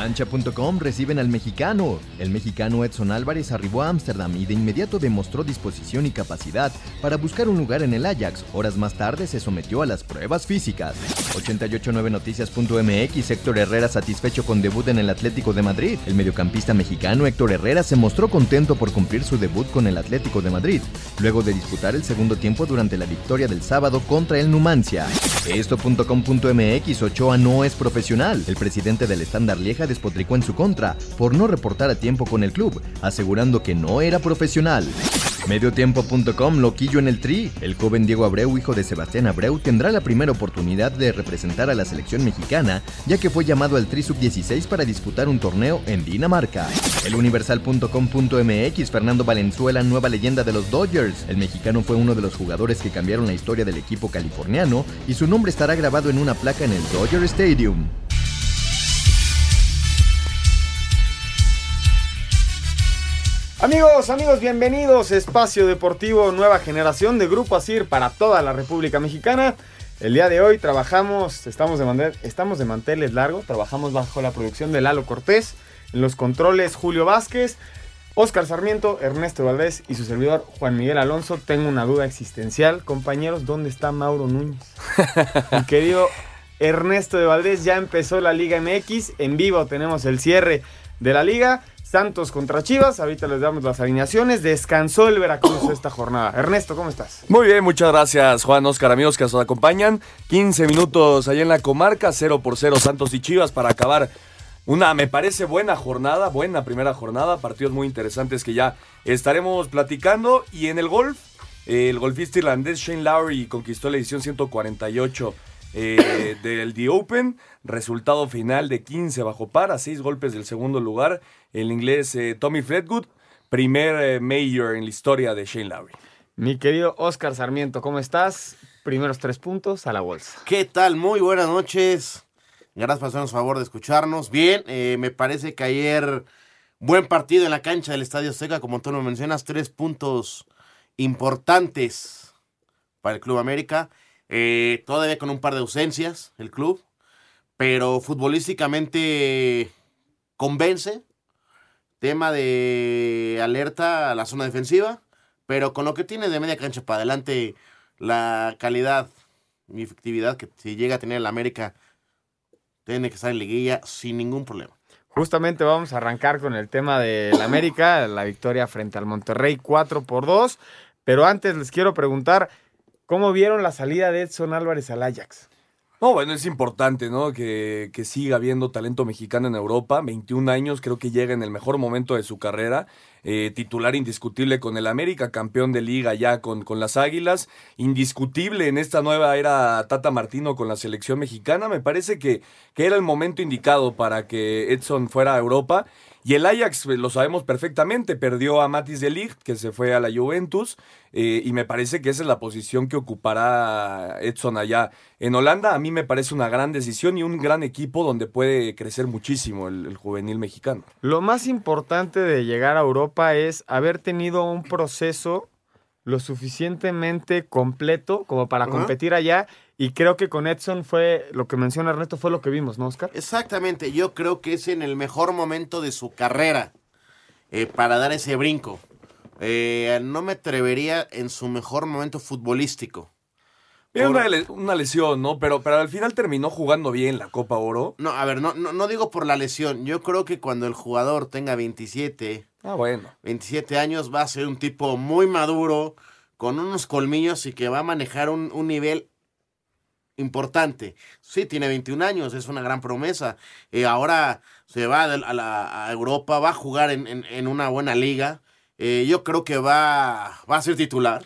Ancha.com reciben al mexicano. El mexicano Edson Álvarez arribó a Ámsterdam y de inmediato demostró disposición y capacidad para buscar un lugar en el Ajax. Horas más tarde se sometió a las pruebas físicas. 889noticias.mx Héctor Herrera satisfecho con debut en el Atlético de Madrid. El mediocampista mexicano Héctor Herrera se mostró contento por cumplir su debut con el Atlético de Madrid, luego de disputar el segundo tiempo durante la victoria del sábado contra el Numancia. Esto.com.mx Ochoa no es profesional. El presidente del Standard Lieja despotricó en su contra por no reportar a tiempo con el club, asegurando que no era profesional. Mediotiempo.com Loquillo en el Tri. El joven Diego Abreu, hijo de Sebastián Abreu, tendrá la primera oportunidad de representar a la selección mexicana, ya que fue llamado al Tri Sub-16 para disputar un torneo en Dinamarca. El Universal.com.mx Fernando Valenzuela, nueva leyenda de los Dodgers. El mexicano fue uno de los jugadores que cambiaron la historia del equipo californiano y su nombre estará grabado en una placa en el Dodger Stadium. Amigos, amigos, bienvenidos. Espacio Deportivo Nueva Generación de Grupo Asir para toda la República Mexicana. El día de hoy trabajamos, estamos de, mantel, estamos de manteles largos, trabajamos bajo la producción de Lalo Cortés, en los controles Julio Vázquez, Oscar Sarmiento, Ernesto Valdés y su servidor Juan Miguel Alonso. Tengo una duda existencial, compañeros, ¿dónde está Mauro Núñez? Mi querido Ernesto de Valdés, ya empezó la Liga MX, en vivo tenemos el cierre de la liga. Santos contra Chivas, ahorita les damos las alineaciones. Descansó el Veracruz esta jornada. Ernesto, ¿cómo estás? Muy bien, muchas gracias Juan Oscar, amigos que nos acompañan. 15 minutos allá en la comarca, 0 por 0 Santos y Chivas para acabar una, me parece, buena jornada, buena primera jornada, partidos muy interesantes que ya estaremos platicando. Y en el golf, el golfista irlandés Shane Lowry conquistó la edición 148 eh, del The Open, resultado final de 15 bajo par a 6 golpes del segundo lugar. El inglés eh, Tommy Fredgood, primer eh, mayor en la historia de Shane Lowry. Mi querido Oscar Sarmiento, ¿cómo estás? Primeros tres puntos a la bolsa. ¿Qué tal? Muy buenas noches. Gracias por hacernos favor de escucharnos. Bien, eh, me parece que ayer buen partido en la cancha del Estadio Seca, como tú lo mencionas, tres puntos importantes para el Club América. Eh, todavía con un par de ausencias el club, pero futbolísticamente convence. Tema de alerta a la zona defensiva, pero con lo que tiene de media cancha para adelante, la calidad y efectividad que si llega a tener el América, tiene que estar en liguilla sin ningún problema. Justamente vamos a arrancar con el tema del América, la victoria frente al Monterrey 4 por 2. Pero antes les quiero preguntar, ¿cómo vieron la salida de Edson Álvarez al Ajax? No, bueno, es importante, ¿no? Que, que siga habiendo talento mexicano en Europa. 21 años, creo que llega en el mejor momento de su carrera. Eh, titular indiscutible con el América, campeón de liga ya con, con las Águilas. Indiscutible en esta nueva era Tata Martino con la selección mexicana. Me parece que, que era el momento indicado para que Edson fuera a Europa. Y el Ajax, lo sabemos perfectamente, perdió a Matis de Ligt, que se fue a la Juventus, eh, y me parece que esa es la posición que ocupará Edson allá en Holanda. A mí me parece una gran decisión y un gran equipo donde puede crecer muchísimo el, el juvenil mexicano. Lo más importante de llegar a Europa es haber tenido un proceso lo suficientemente completo como para competir allá. Y creo que con Edson fue, lo que menciona Ernesto, fue lo que vimos, ¿no, Oscar? Exactamente, yo creo que es en el mejor momento de su carrera eh, para dar ese brinco. Eh, no me atrevería en su mejor momento futbolístico. Era Por- una, una lesión, ¿no? Pero, pero al final terminó jugando bien la Copa Oro. No, a ver, no, no, no digo por la lesión. Yo creo que cuando el jugador tenga 27, Ah, bueno. 27 años va a ser un tipo muy maduro, con unos colmillos y que va a manejar un, un nivel importante. Sí, tiene 21 años, es una gran promesa. Eh, ahora se va a, la- Europa, va a jugar en, en- en una buena liga. Eh, yo creo que va, va a ser titular,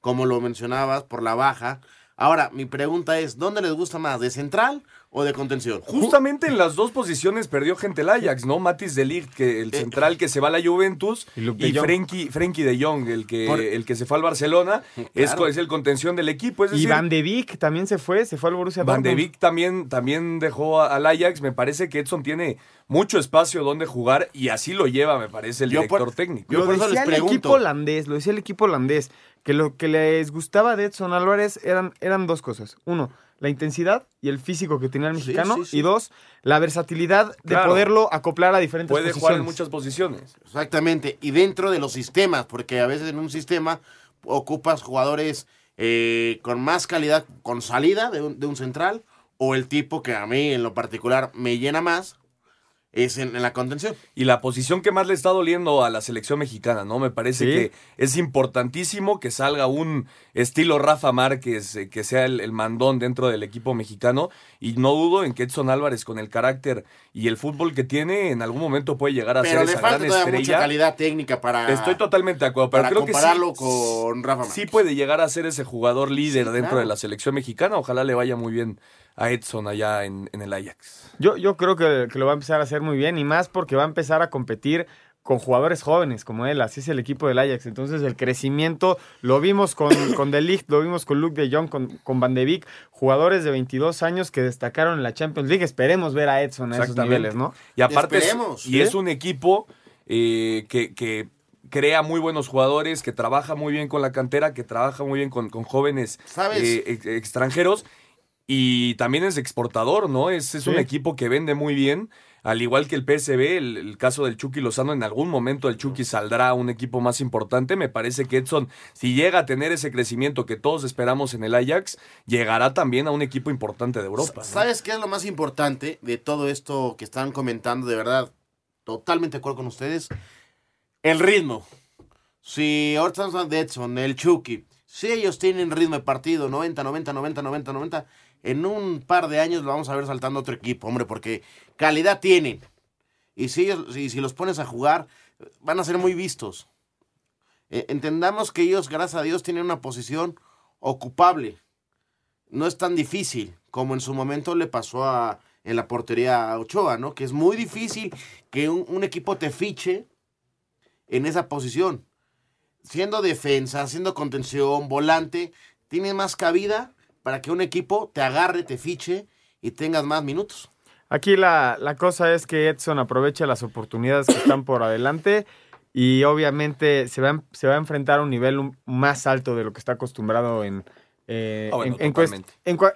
como lo mencionabas, por la baja. Ahora, mi pregunta es, ¿dónde les gusta más, de central o de contención? Justamente en las dos posiciones perdió gente el Ajax, ¿no? Matis de Ligt, que el Eh, central que se va a la Juventus, Y Luke de y Jong. Frenkie, Frenkie de Jong, el que, Por- el que se fue al Barcelona, es, Claro. es el contención del equipo. Es Y decir, Van de Beek también se fue, se fue al Borussia Van de Dortmund. Beek también, también dejó al Ajax. Me parece que Edson tiene mucho espacio donde jugar y así lo lleva, me parece, el Yo director por- técnico. yo Lo por eso les el pregunto. equipo holandés, lo decía el equipo holandés, que lo que les gustaba de Edson Álvarez eran, eran dos cosas. Uno, la intensidad y el físico que tenía el mexicano. sí, sí. Y dos, la versatilidad de Claro. poderlo acoplar a diferentes Puede posiciones. jugar en muchas posiciones. Exactamente, y dentro de los sistemas, porque a veces en un sistema ocupas jugadores eh, con más calidad, con salida de un, de un central, o el tipo que a mí en lo particular me llena más, es en, en la contención. Y la posición que más le está doliendo a la selección mexicana, ¿no? Me parece Sí. que es importantísimo que salga un estilo Rafa Márquez, eh, que sea el, el mandón dentro del equipo mexicano. Y no dudo en que Edson Álvarez, con el carácter y el fútbol que tiene, en algún momento puede llegar a Pero ser le esa falta gran mucha estrella. calidad técnica para, Estoy totalmente de acuerdo, pero para creo que compararlo sí, con Rafa Márquez. sí puede llegar a ser ese jugador líder Sí, dentro claro. de la selección mexicana. Ojalá le vaya muy bien a Edson allá en, en el Ajax. Yo, yo creo que, que lo va a empezar a hacer muy bien y más porque va a empezar a competir con jugadores jóvenes como él, así es el equipo del Ajax. Entonces el crecimiento lo vimos con, con De Ligt, lo vimos con Luke de Jong, con, con Van de Beek, jugadores de 22 años que destacaron en la Champions League. Esperemos ver a Edson a esos niveles, ¿no? Y aparte, es, Esperemos, y ¿sí? es un equipo eh, que, que crea muy buenos jugadores, que trabaja muy bien con la cantera, que trabaja muy bien con, con jóvenes ¿Sabes? eh, ex- extranjeros. Y también es exportador, ¿no? Es, es un equipo que vende muy bien. Al igual que el PSB, el, el caso del Chucky Lozano, en algún momento el Chucky saldrá a un equipo más importante. Me parece que Edson, si llega a tener ese crecimiento que todos esperamos en el Ajax, llegará también a un equipo importante de Europa. ¿no? ¿Sabes qué es lo más importante de todo esto que están comentando? De verdad, totalmente de acuerdo con ustedes. El ritmo. Si ahorita estamos hablando de Edson, el Chucky, si ellos tienen ritmo de partido, 90, 90, 90, 90, 90, en un par de años lo vamos a ver saltando otro equipo, hombre, porque calidad tienen. Y si, los pones a jugar, van a ser muy vistos. Eh, entendamos que ellos, gracias a Dios, tienen una posición ocupable no es tan difícil como en su momento le pasó a, en la portería a Ochoa, ¿no? Que es muy difícil que un, un equipo te fiche en esa posición. Siendo defensa, siendo contención, volante, tiene más cabida para que un equipo te agarre, te fiche y tengas más minutos. Aquí la, la cosa es que Edson aprovecha las oportunidades que están por adelante y obviamente se va, a- se va a enfrentar a un nivel más alto de lo que está acostumbrado en, eh, Ah, bueno, en,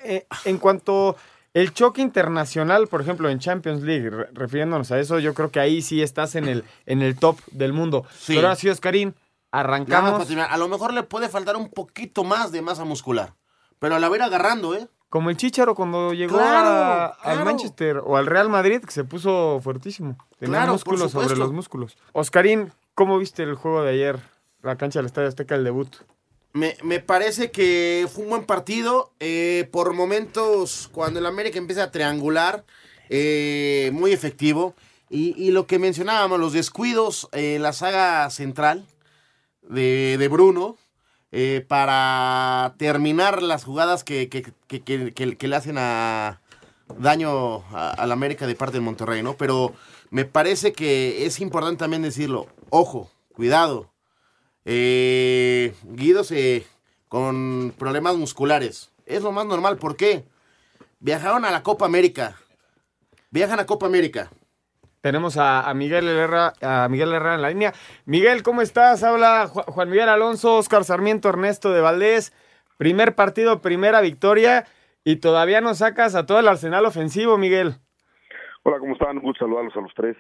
eh, en cuanto el choque internacional, por ejemplo, en Champions League, re- refiriéndonos a eso, yo creo que ahí sí estás en el, en el top del mundo. Sí. Pero ahora sí, Oscarín, arrancamos. A lo mejor le puede faltar un poquito más de masa muscular. Pero la va a ir agarrando, ¿eh? como el Chicharo cuando llegó Claro, a- al. Manchester o al Real Madrid, que se puso fuertísimo. Tenía Claro, músculos sobre los músculos. Oscarín, ¿cómo viste el juego de ayer? La cancha del Estadio Azteca, el debut. Me, me parece que fue un buen partido. eh, por momentos, cuando el América empieza a triangular, eh, muy efectivo. Y, y lo que mencionábamos, los descuidos eh, en la saga central de, de Bruno, eh, para terminar las jugadas que, le hacen a daño a- al América de parte de Monterrey, ¿no? Pero me parece que es importante también decirlo. Ojo, cuidado. Eh, Guido se con problemas musculares. Es lo más normal. ¿Por qué? Viajaron a la Copa América. Viajan a Copa América. Tenemos a, Miguel Herrera, a Miguel Herrera en la línea. Miguel, ¿cómo estás? Habla Ju- Juan Miguel Alonso, Oscar Sarmiento, Ernesto de Valdés. Primer partido, primera victoria. Y todavía nos sacas a todo el arsenal ofensivo, Miguel. Hola, ¿cómo están? Un gusto saludarlos a los tres.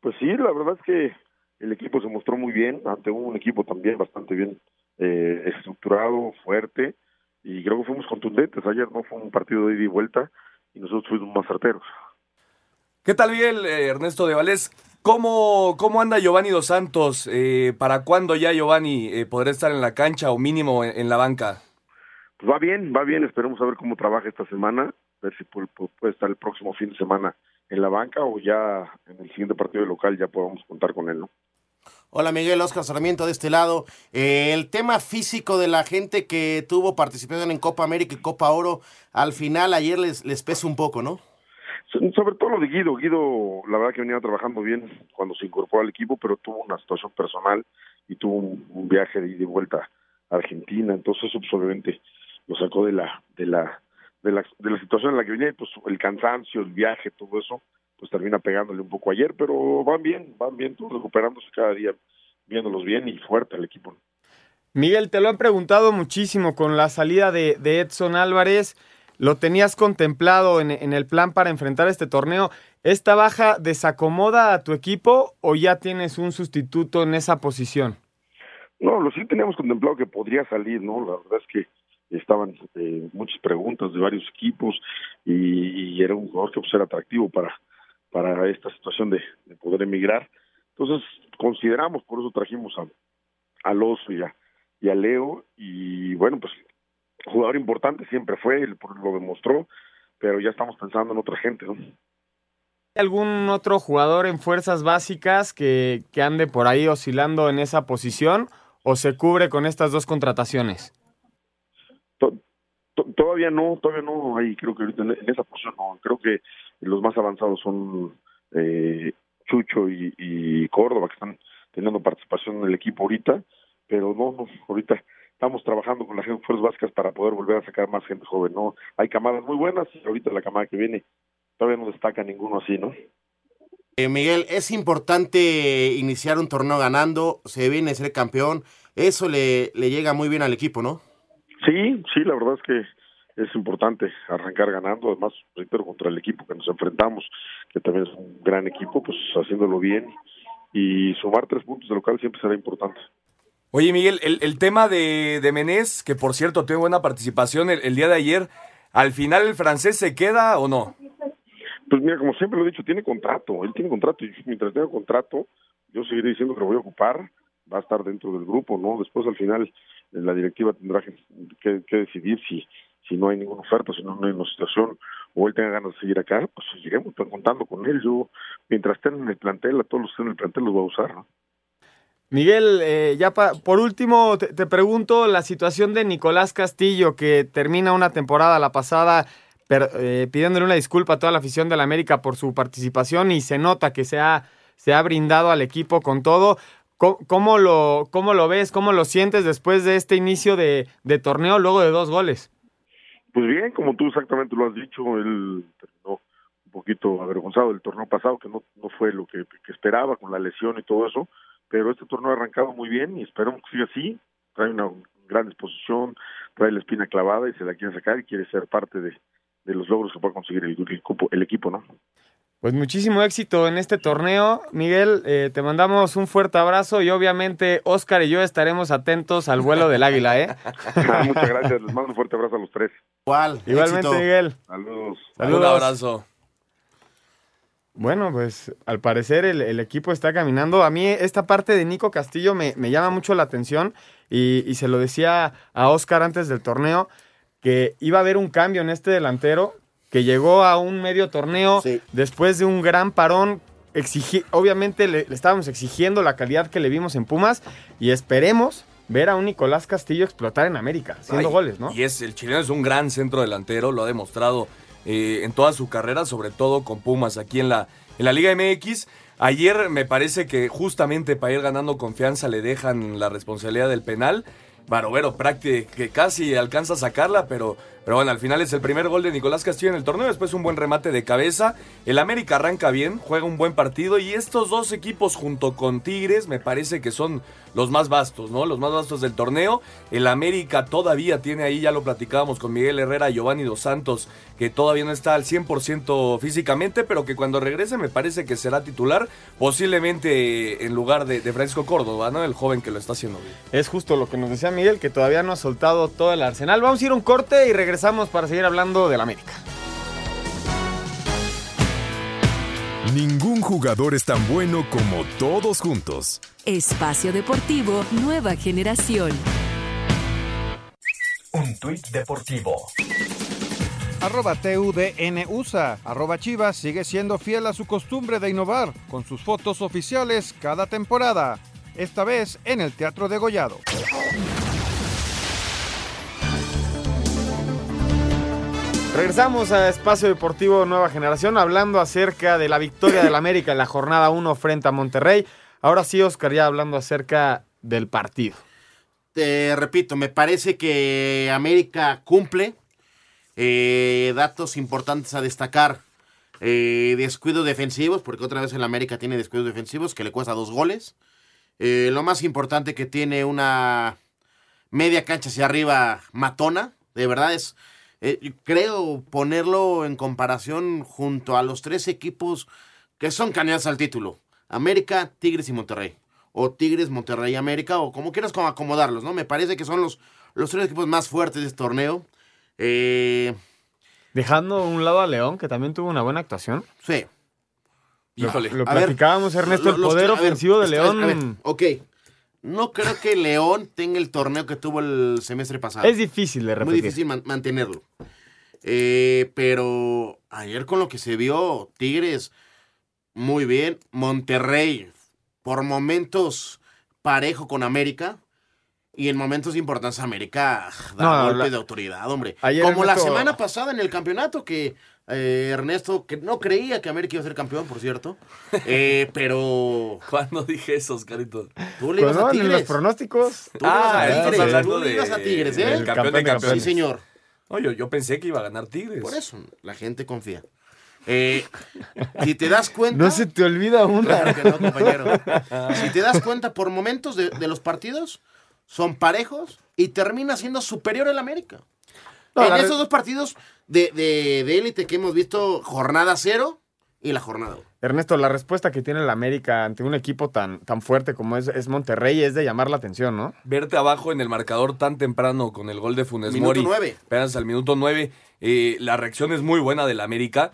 Pues sí, la verdad es que el equipo se mostró muy bien, ante un equipo también bastante bien eh, estructurado, fuerte, y creo que fuimos contundentes. Ayer no fue un partido de ida y vuelta, y nosotros fuimos más certeros. ¿Qué tal, Miguel? Eh, Ernesto de Valdés. ¿Cómo, ¿Cómo anda Giovanni Dos Santos? Eh, ¿Para cuándo ya Giovanni eh, podrá estar en la cancha o mínimo en, en la banca? Pues va bien, va bien, esperemos a ver cómo trabaja esta semana, a ver si pu- pu- puede estar el próximo fin de semana en la banca o ya en el siguiente partido de local ya podamos contar con él, ¿no? Hola Miguel, Oscar Sarmiento de este lado. Eh, el tema físico de la gente que tuvo participación en Copa América y Copa Oro, al final ayer les, les pesa un poco, ¿no? Sobre todo lo de Guido. Guido, la verdad que venía trabajando bien cuando se incorporó al equipo, pero tuvo una situación personal y tuvo un, viaje de ida y vuelta a Argentina. Entonces, obviamente lo sacó de la, de la, de la, de la situación en la que venía. Pues el cansancio, el viaje, todo eso, pues termina pegándole un poco ayer, pero van bien, van bien, todos recuperándose cada día, viéndolos bien y fuerte al equipo. Miguel, te lo han preguntado muchísimo con la salida de Edson Álvarez. ¿Lo tenías contemplado en, el plan para enfrentar este torneo? ¿Esta baja desacomoda a tu equipo o ya tienes un sustituto en esa posición? No, lo sí teníamos contemplado que podría salir, ¿no? La verdad es que estaban eh, muchas preguntas de varios equipos y, era un jugador que pues, era atractivo para, para esta situación de, poder emigrar. Entonces consideramos, por eso trajimos a, al Oso y a, y a Leo y bueno, pues jugador importante siempre fue, lo demostró, pero ya estamos pensando en otra gente, ¿no? ¿Hay algún otro jugador en fuerzas básicas que, que ande por ahí oscilando en esa posición o se cubre con estas dos contrataciones? todavía no, todavía no hay, creo que ahorita en, esa posición no, creo que los más avanzados son eh, Chucho y, y Córdoba que están teniendo participación en el equipo ahorita, pero no, no ahorita estamos trabajando con las fuerzas básicas para poder volver a sacar más gente joven, ¿no? Hay camadas muy buenas y ahorita la camada que viene todavía no destaca ninguno así, ¿no? Eh, Miguel, es importante iniciar un torneo ganando, se viene a ser campeón, eso le, le llega muy bien al equipo, ¿no? Sí, sí, la verdad es que es importante arrancar ganando, además, reitero, contra el equipo que nos enfrentamos, que también es un gran equipo, pues haciéndolo bien y sumar tres puntos de local siempre será importante. Oye, Miguel, el, tema de, de, Menés, que por cierto tuvo buena participación el, día de ayer, ¿al final el francés se queda o no? Pues mira, como siempre lo he dicho, tiene contrato, él tiene contrato y mientras tenga contrato, yo seguiré diciendo que lo voy a ocupar, va a estar dentro del grupo, ¿no? Después al final la directiva tendrá que, decidir si si no hay ninguna oferta, si no, hay una situación o él tenga ganas de seguir acá, pues seguiremos contando con él. Yo, mientras estén en el plantel, a todos los que estén en el plantel los voy a usar, ¿no? Miguel, eh, ya por último te, pregunto la situación de Nicolás Castillo, que termina una temporada la pasada eh, pidiéndole una disculpa a toda la afición de la América por su participación y se nota que se ha, se ha brindado al equipo con todo. ¿Cómo, lo, ¿Cómo lo ves? ¿Cómo lo sientes después de este inicio de, torneo luego de dos goles? Pues bien, como tú exactamente lo has dicho, él terminó un poquito avergonzado del torneo pasado, que no, no fue lo que esperaba con la lesión y todo eso pero este torneo ha arrancado muy bien y esperamos que siga así. Trae una gran disposición, trae la espina clavada y se la quiere sacar y quiere ser parte de, los logros que pueda conseguir el, el, equipo, ¿no? Pues muchísimo éxito en este torneo, Miguel. Eh, te mandamos un fuerte abrazo y obviamente Oscar y yo estaremos atentos al vuelo del águila, ¿eh? Muchas gracias. Les mando un fuerte abrazo a los tres. Igual. Igualmente, Miguel. Saludos. Saludos. Un abrazo. Bueno, pues al parecer el, equipo está caminando. A mí esta parte de Nico Castillo me, llama mucho la atención y, se lo decía a Oscar antes del torneo que iba a haber un cambio en este delantero que llegó a un medio torneo después de un gran parón. obviamente le, estábamos exigiendo la calidad que le vimos en Pumas y esperemos ver a un Nicolás Castillo explotar en América, haciendo goles, ¿no? Y es, el chileno es un gran centro delantero, lo ha demostrado eh, en toda su carrera, sobre todo con Pumas aquí en la, en la Liga MX. Ayer me parece que justamente para ir ganando confianza le dejan la responsabilidad del penal. Barovero prácticamente que casi alcanza a sacarla, pero pero bueno, al final es el primer gol de Nicolás Castillo en el torneo, después un buen remate de cabeza. El América arranca bien, juega un buen partido y estos dos equipos junto con Tigres me parece que son los más vastos, ¿no? Los más vastos del torneo. El América todavía tiene ahí, ya lo platicábamos con Miguel Herrera, Giovanni Dos Santos, que todavía no está al 100% físicamente, pero que cuando regrese me parece que será titular, posiblemente en lugar de, Francisco Córdoba, ¿no? El joven que lo está haciendo bien. Es justo lo que nos decía Miguel, que todavía no ha soltado todo el arsenal. Vamos a ir un corte y regresamos regresamos para seguir hablando del América. Ningún jugador es tan bueno como todos juntos. Espacio Deportivo Nueva Generación. Un tuit deportivo. Arroba TUDNUSA. Arroba Chivas sigue siendo fiel a su costumbre de innovar con sus fotos oficiales cada temporada. Esta vez en el Teatro de Gollado. Regresamos a Espacio Deportivo Nueva Generación hablando acerca de la victoria del América en la jornada 1 frente a Monterrey. Ahora sí, Oscar, ya hablando acerca del partido. Te repito, me parece que América cumple. Eh, datos importantes a destacar. Eh, descuidos defensivos, porque otra vez el América tiene descuidos defensivos que le cuesta dos goles. Eh, lo más importante que tiene una media cancha hacia arriba matona. De verdad es, eh, creo ponerlo en comparación junto a los tres equipos que son candidatos al título. América, Tigres y Monterrey. O Tigres, Monterrey, América, o como quieras como acomodarlos, ¿no? Me parece que son los, los tres equipos más fuertes de este torneo. Eh, Dejando a un lado a León, que también tuvo una buena actuación. sí. Híjole. Lo ver, platicábamos, Ernesto, Lo- el poder ver, ofensivo de ver, León ok. No creo que León tenga el torneo que tuvo el semestre pasado. es difícil de Muy repetir. difícil man- mantenerlo. Eh, pero ayer con lo que se vio, Tigres, muy bien. Monterrey, por momentos parejo con América. Y en momentos importantes América da No, golpe la- de autoridad, hombre. Ayer Como la semana pasada en el campeonato, que eh, Ernesto, que no creía que América iba a ser campeón, por cierto. Eh, pero ¿Cuándo dije eso, Oscarito? tú le ibas Pues no, a en los Tigres. pronósticos. Tú le ibas a Ah, Tigres. hablando Tú le de- ibas a Tigres, ¿eh? campeón de Campeón de Sí, campeones. señor. No, yo, yo pensé que iba a ganar Tigres. Por eso, la gente confía. Eh, si te das cuenta. No se te olvida una. Claro que no, compañero. Si te das cuenta, por momentos de, de los partidos, son parejos y termina siendo superior el América. No, en re- esos dos partidos de, de, de élite que hemos visto, jornada cero y la jornada uno. Ernesto, la respuesta que tiene el América ante un equipo tan, tan fuerte como es, es Monterrey es de llamar la atención, ¿no? Verte abajo en el marcador tan temprano con el gol de Funes Minuto Mori. nueve. Apenas al minuto 9. la reacción es muy buena del América.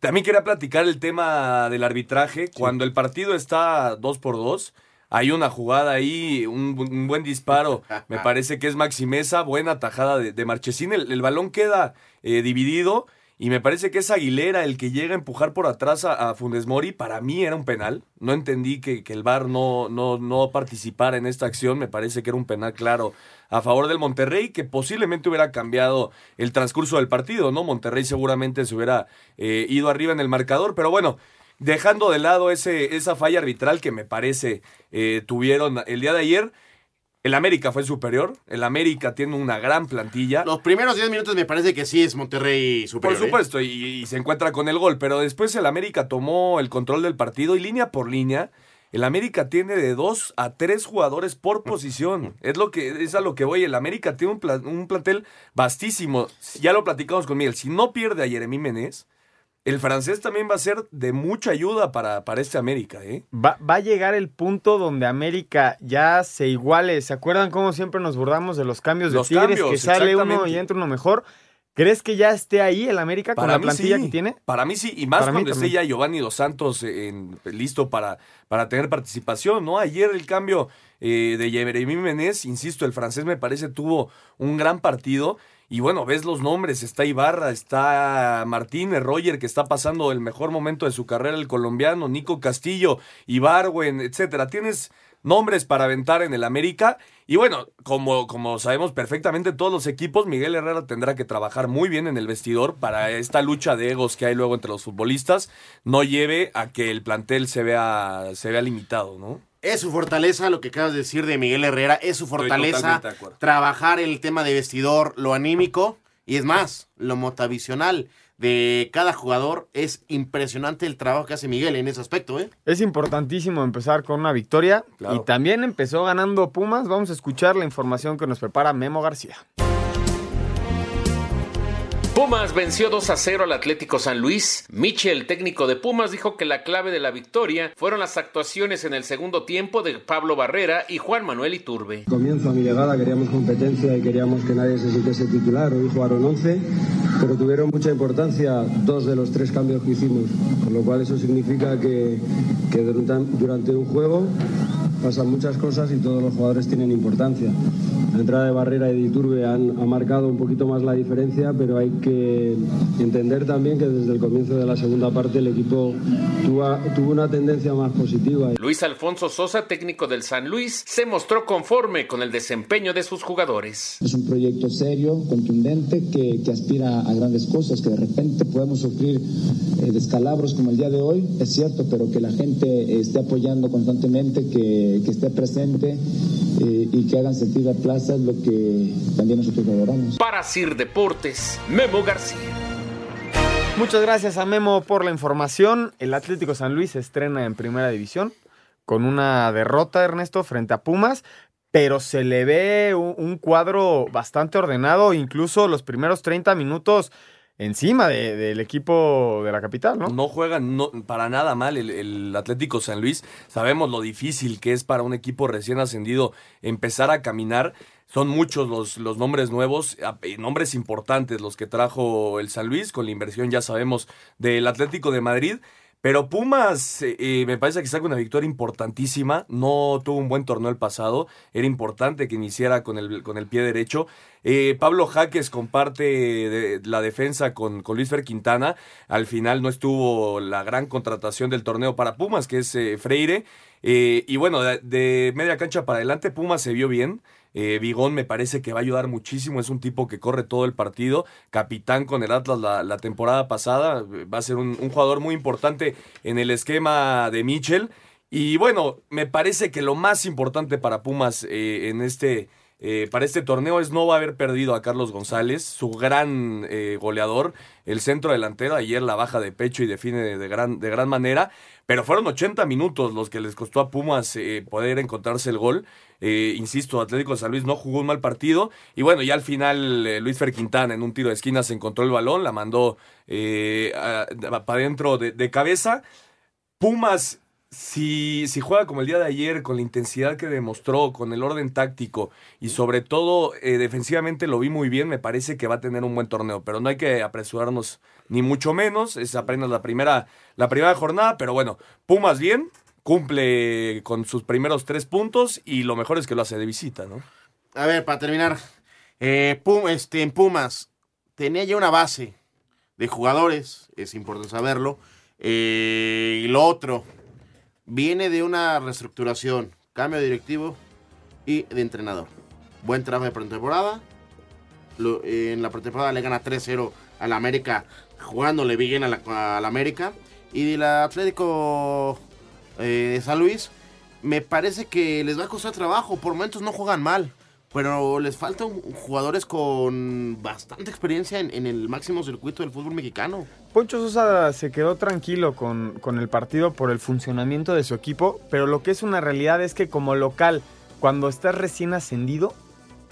También quería platicar el tema del arbitraje. Cuando el partido está 2 por 2 hay una jugada ahí, un, bu- un buen disparo. Me parece que es Maximeza, buena tajada de, de Marchesín. El, el balón queda eh, dividido y me parece que es Aguilera el que llega a empujar por atrás a, a Funes Mori. Para mí era un penal. No entendí que, que el VAR no, no, no participara en esta acción. Me parece que era un penal claro a favor del Monterrey, que posiblemente hubiera cambiado el transcurso del partido, ¿no? Monterrey seguramente se hubiera eh, ido arriba en el marcador, pero bueno, dejando de lado ese, esa falla arbitral que me parece eh, tuvieron el día de ayer, el América fue superior, el América tiene una gran plantilla. Los primeros 10 minutos me parece que sí es Monterrey Por superior. ¿eh? supuesto, y, y se encuentra con el gol, pero después el América tomó el control del partido y línea por línea. El América tiene de dos a tres jugadores por posición. Es lo que es a lo que voy. El América tiene un, un plantel vastísimo. Ya lo platicamos con Miguel. Si no pierde a Jeremy Menez, el francés también va a ser de mucha ayuda para, para este América, ¿eh? Va, va a llegar el punto donde América ya se iguale. ¿Se acuerdan cómo siempre nos bordamos de los cambios de Los Tigres? cambios, que sale uno y entra uno mejor. ¿Crees que ya esté ahí el América con la plantilla sí. que tiene? Para mí sí, y más Para cuando esté ya Giovanni Dos Santos en- listo para, para tener participación, ¿no? Ayer el cambio eh, de Jeremy Menez, insisto, el francés me parece tuvo un gran partido. Y bueno, ves los nombres, está Ibarra, está Martínez, Roger, que está pasando el mejor momento de su carrera, el colombiano, Nico Castillo, Ibarwen, etcétera. Tienes nombres para aventar en el América. Y bueno, como, como sabemos perfectamente todos los equipos, Miguel Herrera tendrá que trabajar muy bien en el vestidor para esta lucha de egos que hay luego entre los futbolistas no lleve a que el plantel se vea, se vea limitado, ¿no? Es su fortaleza, lo que acabas de decir de Miguel Herrera, es su fortaleza trabajar el tema de vestidor, lo anímico y es más, lo motivacional de cada jugador. Es impresionante el trabajo que hace Miguel en ese aspecto, ¿eh? Es importantísimo empezar con una victoria. Claro. Y también empezó ganando Pumas. Vamos a escuchar la información que nos prepara Memo García. Pumas venció 2 a 0 al Atlético San Luis. Michel, técnico de Pumas, dijo que la clave de la victoria fueron las actuaciones en el segundo tiempo de Pablo Barrera y Juan Manuel Iturbe. Comienzo a mi llegada queríamos competencia y queríamos que nadie se sintiese titular. Hoy jugaron 11, pero tuvieron mucha importancia dos de los tres cambios que hicimos. Con lo cual eso significa que, que durante, un juego pasan muchas cosas y todos los jugadores tienen importancia. La entrada de Barrera y de Iturbe han, ha marcado un poquito más la diferencia, pero hay que entender también que desde el comienzo de la segunda parte el equipo tuvo, tuvo una tendencia más positiva. Luis Alfonso Sosa, técnico del San Luis, se mostró conforme con el desempeño de sus jugadores. Es un proyecto serio, contundente, que, que aspira a grandes cosas, que de repente podemos sufrir eh, descalabros como el día de hoy, es cierto, pero que la gente esté apoyando constantemente, que, que esté presente eh, y que hagan sentir la plaza es lo que también nosotros valoramos. Para Sir Deportes, Memo García. Muchas gracias a Memo por la información. El Atlético San Luis se estrena en primera división con una derrota, Ernesto, frente a Pumas, pero se le ve un, un cuadro bastante ordenado, incluso los primeros 30 minutos encima de- del equipo de la capital, ¿no? No juegan para nada mal el, el Atlético San Luis. Sabemos lo difícil que es para un equipo recién ascendido empezar a caminar. Son muchos los, los nombres nuevos, eh, nombres importantes los que trajo el San Luis con la inversión, ya sabemos, del Atlético de Madrid. Pero Pumas eh, eh, me parece que saca una victoria importantísima. No tuvo un buen torneo el pasado. Era importante que iniciara con el, con el pie derecho. Eh, Pablo Jaques comparte de- la defensa con, con Luis Fer Quintana. Al final no estuvo la gran contratación del torneo para Pumas, que es eh, Freire. Eh, y bueno, de, de media cancha para adelante, Pumas se vio bien. Eh, Vigón me parece que va a ayudar muchísimo. Es un tipo que corre todo el partido. Capitán con el Atlas la, temporada pasada. Eh, Va a ser un, un jugador muy importante en el esquema de Mitchell. Y bueno, me parece que lo más importante para Pumas eh, en este, eh, para este torneo es no haber perdido a Carlos González, su gran eh, goleador, el centro delantero. Ayer la baja de pecho y define de, gran, de gran manera. Pero fueron 80 minutos los que les costó a Pumas eh, poder encontrarse el gol. Insisto, Atlético de San Luis no jugó un mal partido. Y bueno, ya al final Luis Fer Quintana en un tiro de esquina se encontró el balón, la mandó para adentro de, de cabeza. Pumas, si, si juega como el día de ayer, con la intensidad que demostró, con el orden táctico y sobre todo eh, defensivamente lo vi muy bien, me parece que va a tener un buen torneo, pero no hay que apresurarnos ni mucho menos, es apenas la primera, la primera jornada, pero bueno, Pumas bien, cumple con sus primeros tres puntos y lo mejor es que lo hace de visita, ¿no? A ver, para terminar, eh, este, en Pumas tenía ya una base de jugadores, es importante saberlo. eh, y lo otro, viene de una reestructuración, cambio directivo y de entrenador. Buen trabajo de pretemporada. En la pretemporada le gana 3-0 al América, jugándole bien a la, al América. Y del Atlético eh, de San Luis, me parece que les va a costar trabajo. Por momentos no juegan mal, pero les faltan jugadores con bastante experiencia en, en el máximo circuito del fútbol mexicano. Poncho Sosa se quedó tranquilo con, con el partido por el funcionamiento de su equipo, pero lo que es una realidad es que como local, cuando estás recién ascendido,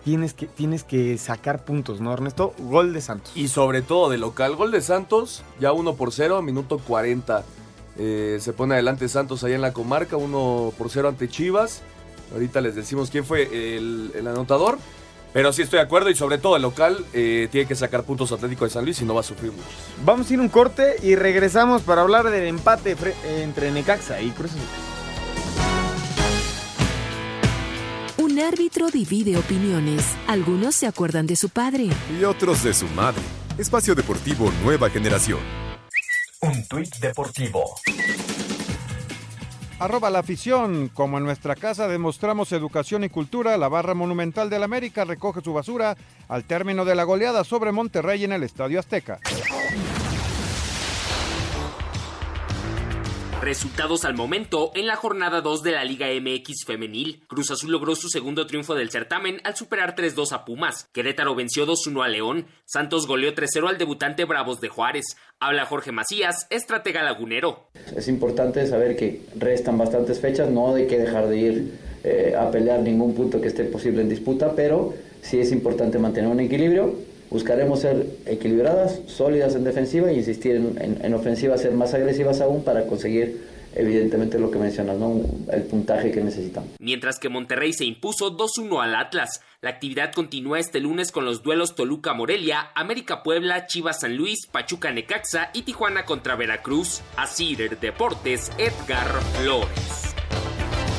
tienes que, tienes que sacar puntos, ¿no, Ernesto? Gol de Santos. Y sobre todo de local, gol de Santos, ya 1 por 0, minuto 40. Eh, se pone adelante Santos allá en la comarca, 1 por 0 ante Chivas. Ahorita les decimos quién fue el, el anotador. Pero sí estoy de acuerdo y sobre todo el local eh, tiene que sacar puntos Atlético de San Luis y no va a sufrir mucho. Vamos a ir un corte y regresamos para hablar del empate entre Necaxa y Cruz Azul. Un árbitro divide opiniones. Algunos se acuerdan de su padre. Y otros de su madre. Espacio Deportivo Nueva Generación. Un tuit deportivo. Arroba la afición. Como en nuestra casa demostramos educación y cultura, la barra monumental del América recoge su basura al término de la goleada sobre Monterrey en el Estadio Azteca. Resultados al momento en la jornada 2 de la Liga MX femenil. Cruz Azul logró su segundo triunfo del certamen al superar 3-2 a Pumas. Querétaro venció 2-1 a León. Santos goleó 3-0 al debutante Bravos de Juárez. Habla Jorge Macías, estratega lagunero. Es importante saber que restan bastantes fechas, no hay que dejar de ir eh, a pelear ningún punto que esté posible en disputa, pero sí es importante mantener un equilibrio. Buscaremos ser equilibradas, sólidas en defensiva e insistir en, en- en ofensiva, ser más agresivas aún para conseguir evidentemente lo que mencionas, ¿no? el puntaje que necesitamos. Mientras que Monterrey se impuso 2-1 al Atlas. La actividad continúa este lunes con los duelos Toluca-Morelia, América-Puebla, Chivas-San Luis, Pachuca-Necaxa y Tijuana contra Veracruz. Así Deportes, Edgar Flores.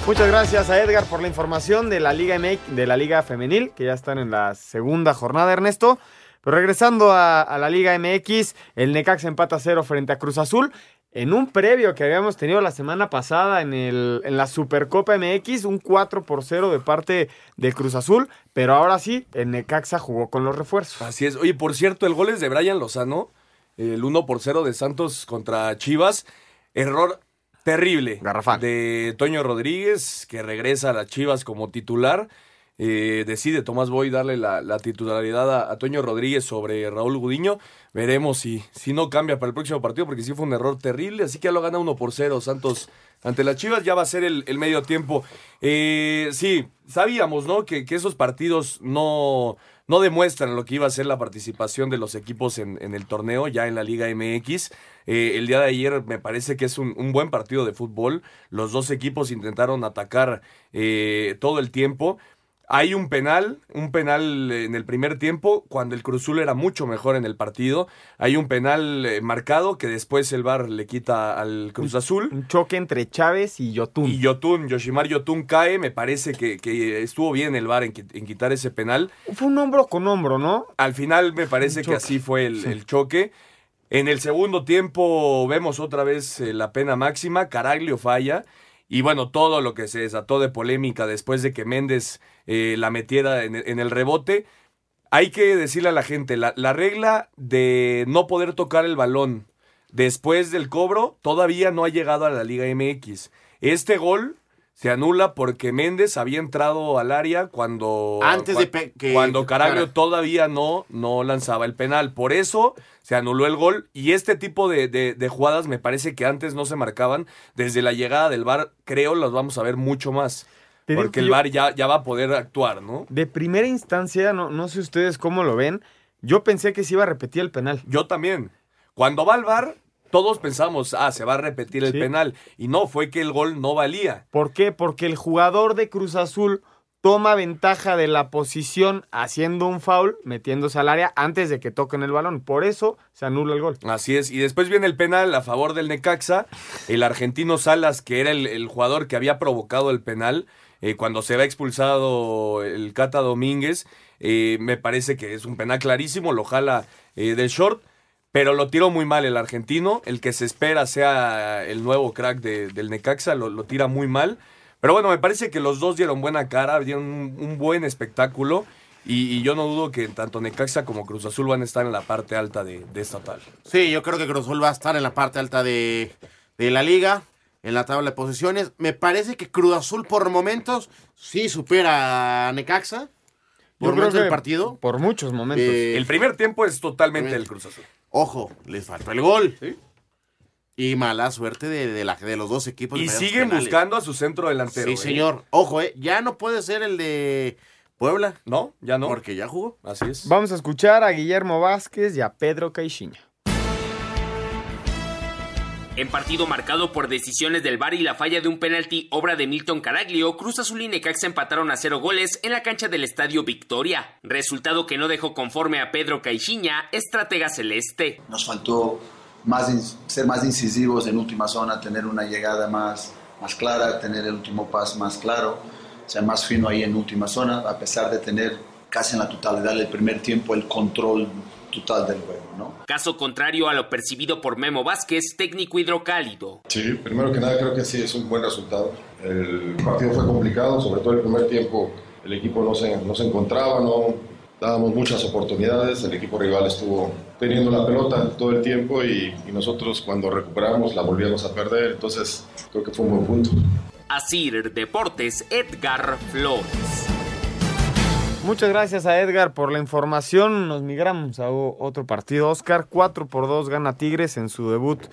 Muchas gracias a Edgar por la información de la Liga MX, de la Liga Femenil, que ya están en la segunda jornada, Ernesto. Pero regresando a, la Liga MX, el Necaxa empata cero frente a Cruz Azul. En un previo que habíamos tenido la semana pasada en la Supercopa MX, un 4 por 0 de parte de Cruz Azul, pero ahora sí, el Necaxa jugó con los refuerzos. Así es. Oye, por cierto, el gol es de Brian Lozano, el 1 por 0 de Santos contra Chivas. Error terrible. Garrafal. De Toño Rodríguez, que regresa a las Chivas como titular. Eh, decide Tomás Boy darle la, la titularidad a, a, Toño Rodríguez sobre Raúl Gudiño. Veremos si, si no cambia para el próximo partido, porque sí fue un error terrible. Así que ya lo gana 1 por 0 Santos ante las Chivas. Ya va a ser el, el medio tiempo. Eh, sí, sabíamos, ¿no? Que, que esos partidos no, no demuestran lo que iba a ser la participación de los equipos en, en el torneo, ya en la Liga MX. Eh, el día de ayer me parece que es un, buen partido de fútbol. Los dos equipos intentaron atacar eh, todo el tiempo. Hay un penal, un penal en el primer tiempo, cuando el Cruzul era mucho mejor en el partido. Hay un penal eh, marcado que después el VAR le quita al Cruz Azul. Un choque entre Chávez y Yotun. Y Yotun, Yoshimar Yotun cae. Me parece que, que estuvo bien el VAR en, en, quitar ese penal. Fue un hombro con hombro, ¿no? Al final me parece que así fue el, sí. el choque. En el segundo tiempo vemos otra vez eh, la pena máxima. Caraglio falla. Y bueno, todo lo que se desató de polémica después de que Méndez eh, la metiera en, en, el rebote. Hay que decirle a la gente, la, la, regla de no poder tocar el balón después del cobro todavía no ha llegado a la Liga MX. Este gol se anula porque Méndez había entrado al área cuando antes de que, cuando Caraglio todavía no no lanzaba el penal. Por eso se anuló el gol. Y este tipo de, de, de, jugadas me parece que antes no se marcaban. Desde la llegada del VAR creo las vamos a ver mucho más. Porque el VAR ya, ya va a poder actuar no de primera instancia no, no sé ustedes cómo lo ven. Yo pensé que se iba a repetir el penal. Yo también. Cuando va al VAR todos pensamos, ah, se va a repetir el sí. penal. Y no, fue que el gol no valía. ¿Por qué? Porque el jugador de Cruz Azul toma ventaja de la posición haciendo un foul, metiéndose al área antes de que toquen el balón. Por eso se anula el gol. Así es. Y después viene el penal a favor del Necaxa. El argentino Salas, que era el, el jugador que había provocado el penal, eh, cuando se va expulsado el Cata Domínguez, eh, me parece que es un penal clarísimo, lo jala eh, del short pero lo tiró muy mal el argentino. El que se espera sea el nuevo crack de, del Necaxa, lo, lo, tira muy mal. Pero bueno, me parece que los dos dieron buena cara, dieron un, un buen espectáculo. Y, y, yo no dudo que tanto Necaxa como Cruz Azul van a estar en la parte alta de, de estatal. Sí, yo creo que Cruz Azul va a estar en la parte alta de, de la liga, en la tabla de posiciones. Me parece que Cruz Azul por momentos sí supera a Necaxa. Por momentos del partido. Por muchos momentos. Eh, el primer tiempo es totalmente el Cruz Azul. Ojo, les faltó el gol. ¿Sí? Y mala suerte de, de, la, de los dos equipos. Y siguen penales. buscando a su centro delantero. Sí, ¿eh? señor. Ojo, eh, ya no puede ser el de Puebla. No, ya no. Porque ya jugó. Así es. Vamos a escuchar a Guillermo Vázquez y a Pedro Caixinha. En partido marcado por decisiones del VAR y la falla de un penalti obra de Milton Caraglio, Cruz Azul y Necaxa empataron a cero goles en la cancha del Estadio Victoria. Resultado que no dejó conforme a Pedro Caixinha, estratega celeste. Nos faltó ser más incisivos en última zona, tener una llegada más, más clara, tener el último paso más claro, ser más fino ahí en última zona, a pesar de tener casi en la totalidad del primer tiempo el control total del juego, ¿no? Caso contrario a lo percibido por Memo Vázquez, técnico hidrocálido. Sí, primero que nada creo que sí es un buen resultado. El partido fue complicado, sobre todo el primer tiempo el equipo no se, no se encontraba, no dábamos muchas oportunidades, el equipo rival estuvo teniendo la pelota todo el tiempo y, y nosotros cuando recuperamos la volvíamos a perder, entonces creo que fue un buen punto. Asir Deportes, Edgar Flores. Muchas gracias a Edgar por la información. Nos migramos a otro partido. Oscar, 4 por 2 gana Tigres en su debut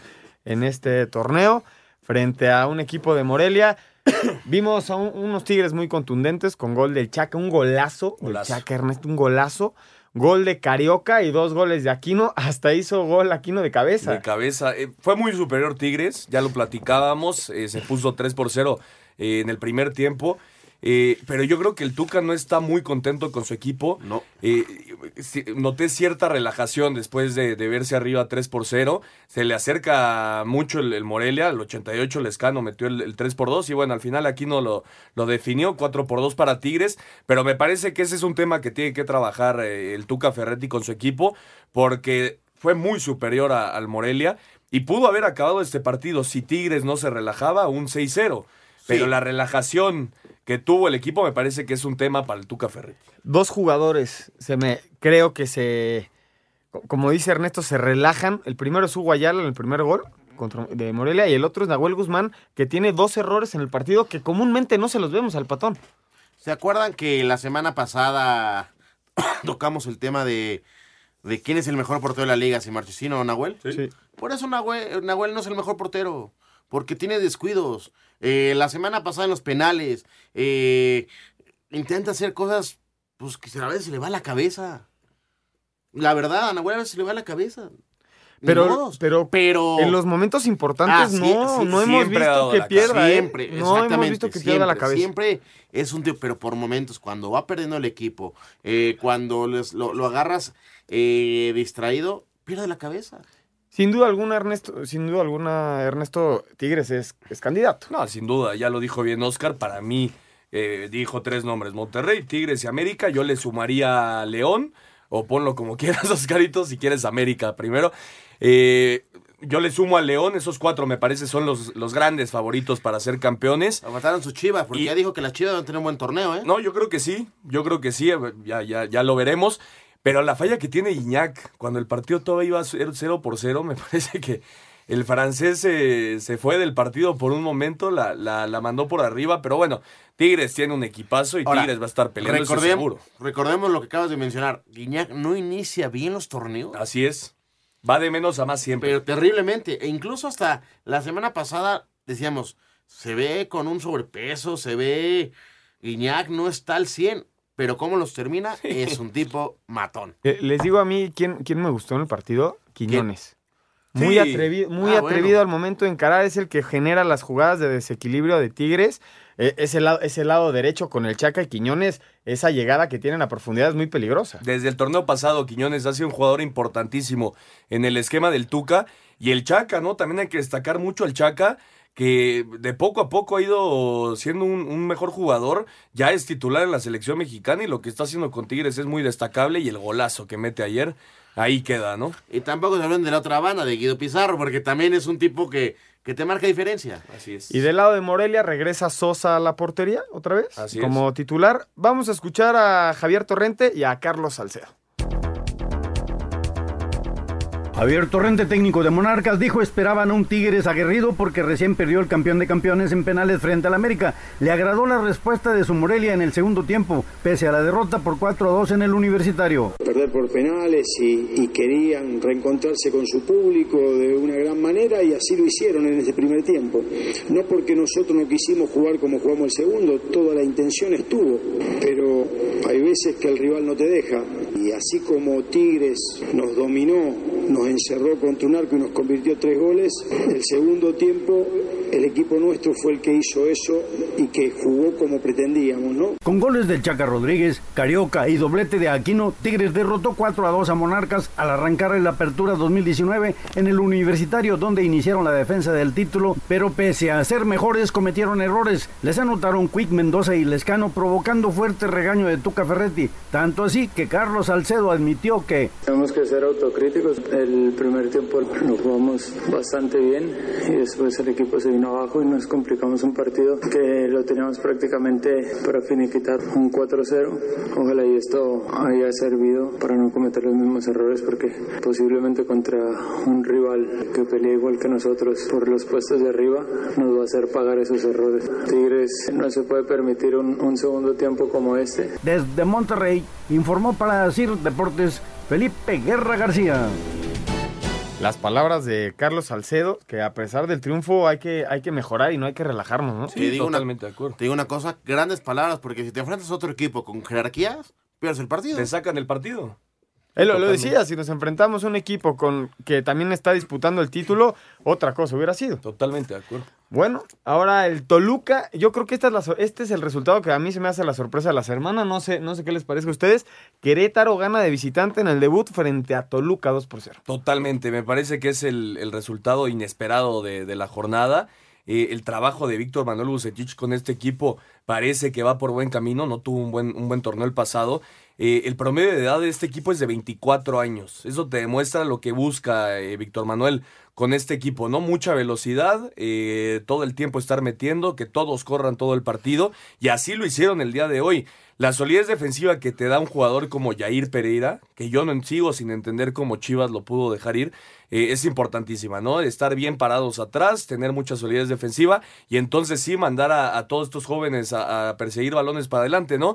en este torneo frente a un equipo de Morelia. Vimos a un, unos Tigres muy contundentes con gol del Chaca, un golazo, golazo. del Chaca Ernesto, un golazo. Gol de Carioca y dos goles de Aquino. Hasta hizo gol Aquino de cabeza. De cabeza. Eh, fue muy superior Tigres, ya lo platicábamos. Eh, se puso 3 por 0 eh, en el primer tiempo. Eh, pero yo creo que el Tuca no está muy contento con su equipo. No. Eh, noté cierta relajación después de, de verse arriba 3 por 0. Se le acerca mucho el, el Morelia. Al 88 Lescano metió el, el 3 por 2. Y bueno, al final aquí no lo, lo definió. 4 por 2 para Tigres. Pero me parece que ese es un tema que tiene que trabajar eh, el Tuca Ferretti con su equipo. Porque fue muy superior a- al Morelia. Y pudo haber acabado este partido si Tigres no se relajaba un 6-0. Pero Sí. la relajación que tuvo el equipo me parece que es un tema para el Tuca Ferretti. Dos jugadores, se me creo que se, co- como dice Ernesto, se relajan. El primero es Hugo Ayala en el primer gol contra, de Morelia y el otro es Nahuel Guzmán, que tiene dos errores en el partido que comúnmente no se los vemos al patón. ¿Se acuerdan que la semana pasada tocamos el tema de, de quién es el mejor portero de la liga, si Marchesino o Nahuel? Sí. Por eso Nahuel, Nahuel no es el mejor portero, porque tiene descuidos. Eh, la semana pasada en los penales, eh, intenta hacer cosas pues que a veces se le va la cabeza. La verdad, a Nahuel a veces se le va la cabeza. Pero, pero, pero en los momentos importantes Ah, no, sí, no hemos siempre visto que pierda. cabeza. ¿eh? Siempre, no hemos exactamente, visto que pierda la siempre, cabeza. Siempre es un tío, pero por momentos, cuando va perdiendo el equipo, eh, cuando les- lo, lo agarras eh, distraído, pierde la cabeza. Sin duda alguna, Ernesto, sin duda alguna, Ernesto Tigres es, es candidato. No, sin duda, ya lo dijo bien Oscar. Para mí, eh, dijo tres nombres: Monterrey, Tigres y América. Yo le sumaría León, o ponlo como quieras, Oscarito, si quieres América primero. Eh, yo le sumo a León, esos cuatro me parece son los, los grandes favoritos para ser campeones. Aguantaron sus chivas, porque ya dijo que las chivas van a tener un buen torneo, ¿eh? No, yo creo que sí, yo creo que sí, ya, ya, ya lo veremos. Pero la falla que tiene Iñak, cuando el partido todavía iba 0 por 0, me parece que el francés se, se fue del partido por un momento, la, la, la mandó por arriba, pero bueno, Tigres tiene un equipazo y Ahora, Tigres va a estar peleando, eso seguro. Recordemos lo que acabas de mencionar. Guiñac no inicia bien los torneos. Así es. Va de menos a más siempre. Pero terriblemente. E incluso hasta la semana pasada decíamos, se ve con un sobrepeso, se ve... Guiñac no está al 100, pero cómo los termina es un tipo matón. Eh, les digo a mí quién, quién me gustó en el partido, Quiñones. ¿Quién? Muy, Sí. atrevido, muy Ah, atrevido bueno. al momento de encarar, es el que genera las jugadas de desequilibrio de Tigres. Eh, ese, lado, ese lado derecho con el Chaca y Quiñones, esa llegada que tienen a profundidad es muy peligrosa. Desde el torneo pasado, Quiñones ha sido un jugador importantísimo en el esquema del Tuca. Y el Chaca, ¿no? También hay que destacar mucho al Chaca, que de poco a poco ha ido siendo un, un mejor jugador. Ya es titular en la selección mexicana y lo que está haciendo con Tigres es muy destacable. Y el golazo que mete ayer, ahí queda, ¿no? Y tampoco se hablan de la otra banda, de Guido Pizarro, porque también es un tipo que, que te marca diferencia. Así es. Y del lado de Morelia regresa Sosa a la portería otra vez Así como titular. Vamos a escuchar a Javier Torrente y a Carlos Salcedo. Javier Torrente, técnico de Monarcas, dijo esperaban un Tigres aguerrido porque recién perdió el campeón de campeones en penales frente al América. Le agradó la respuesta de su Morelia en el segundo tiempo, pese a la derrota por 4 a 2 en el Universitario. perder por penales y, y querían reencontrarse con su público de una gran manera y así lo hicieron en ese primer tiempo. No porque nosotros no quisimos jugar como jugamos el segundo, toda la intención estuvo, pero hay veces que el rival no te deja y así como Tigres nos dominó, nos encerró contra un arco y nos convirtió tres goles, el segundo tiempo el equipo nuestro fue el que hizo eso y que jugó como pretendíamos, ¿no? Con goles del Chaca Rodríguez, Carioca y doblete de Aquino, Tigres derrotó 4 a 2 a Monarcas al arrancar la apertura 2019 en el Universitario donde iniciaron la defensa del título, pero pese a ser mejores cometieron errores. Les anotaron Quick Mendoza y Lescano provocando fuerte regaño de Tuca Ferretti, tanto así que Carlos Salcedo admitió que Tenemos que ser autocríticos. El primer tiempo lo jugamos bastante bien y después el equipo se vino abajo y nos complicamos un partido que lo teníamos prácticamente para finiquitar un 4-0. Ojalá y esto haya servido para no cometer los mismos errores porque posiblemente contra un rival que pelea igual que nosotros por los puestos de arriba nos va a hacer pagar esos errores. Tigres no se puede permitir un, un segundo tiempo como este. desde Monterrey informó para decir Deportes Felipe Guerra García. Las palabras de Carlos Salcedo, que a pesar del triunfo hay que, hay que mejorar y no hay que relajarnos, ¿no? te, digo una, te digo una cosa, grandes palabras, porque si te enfrentas a otro equipo con jerarquías, pierdes el partido. Te sacan el partido. Él lo, lo Totalmente. decía, si nos enfrentamos a un equipo con que también está disputando el título, otra cosa hubiera sido. Totalmente de acuerdo. Bueno, ahora el Toluca, yo creo que esta es la, este es el resultado que a mí se me hace la sorpresa de la semana, no sé, no sé qué les parece a ustedes. Querétaro gana de visitante en el debut frente a Toluca 2 por 0. Totalmente, me parece que es el, resultado inesperado de, de la jornada. Eh, el trabajo de Víctor Manuel Bucetich con este equipo parece que va por buen camino, no tuvo un buen, un buen torneo el pasado. Eh, el promedio de edad de este equipo es de 24 años. Eso te demuestra lo que busca eh, Víctor Manuel con este equipo, ¿no? Mucha velocidad, todo el tiempo estar metiendo, que todos corran todo el partido, y así lo hicieron el día de hoy. La solidez defensiva que te da un jugador como Jair Pereira, que yo no sigo sin entender cómo Chivas lo pudo dejar ir, eh, es importantísima, ¿no? Estar bien parados atrás, tener mucha solidez defensiva y entonces sí mandar a, todos estos jóvenes a, perseguir balones para adelante, ¿no?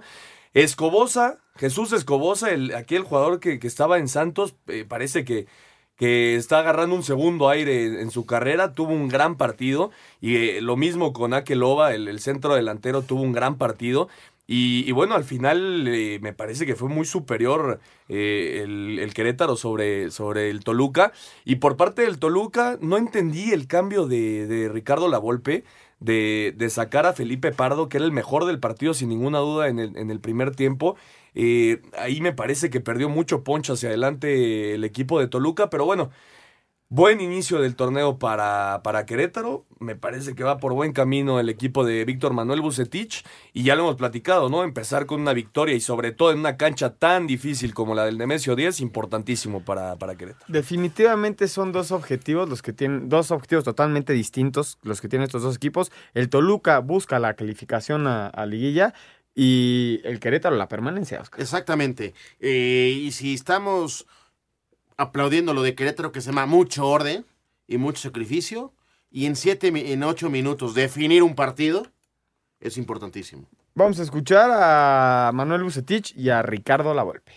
Escobosa, Jesús Escobosa, el, aquel jugador que, que estaba en Santos, eh, parece que, que está agarrando un segundo aire en su carrera, tuvo un gran partido y eh, lo mismo con Akeloba, el, el centro delantero tuvo un gran partido y, bueno, al final eh, me parece que fue muy superior el, Querétaro sobre, sobre el Toluca. Y por parte del Toluca no entendí el cambio de, de Ricardo Lavolpe. De, de, sacar a Felipe Pardo, que era el mejor del partido sin ninguna duda en el, en el primer tiempo. Eh, ahí me parece que perdió mucho poncho hacia adelante el equipo de Toluca, pero bueno, Buen inicio del torneo para, para Querétaro. Me parece que va por buen camino el equipo de Víctor Manuel Bucetich. Y ya lo hemos platicado, ¿no? Empezar con una victoria y sobre todo en una cancha tan difícil como la del Nemesio 10, importantísimo para, para Querétaro. Definitivamente son dos objetivos los que tienen, dos objetivos totalmente distintos los que tienen estos dos equipos. El Toluca busca la calificación a, liguilla y el Querétaro la permanencia, Exactamente. Eh, y si estamos aplaudiendo lo de Querétaro que se llama mucho orden y mucho sacrificio. Y en siete, en ocho minutos definir un partido es importantísimo. Vamos a escuchar a Manuel Bucetich y a Ricardo Lavolpe.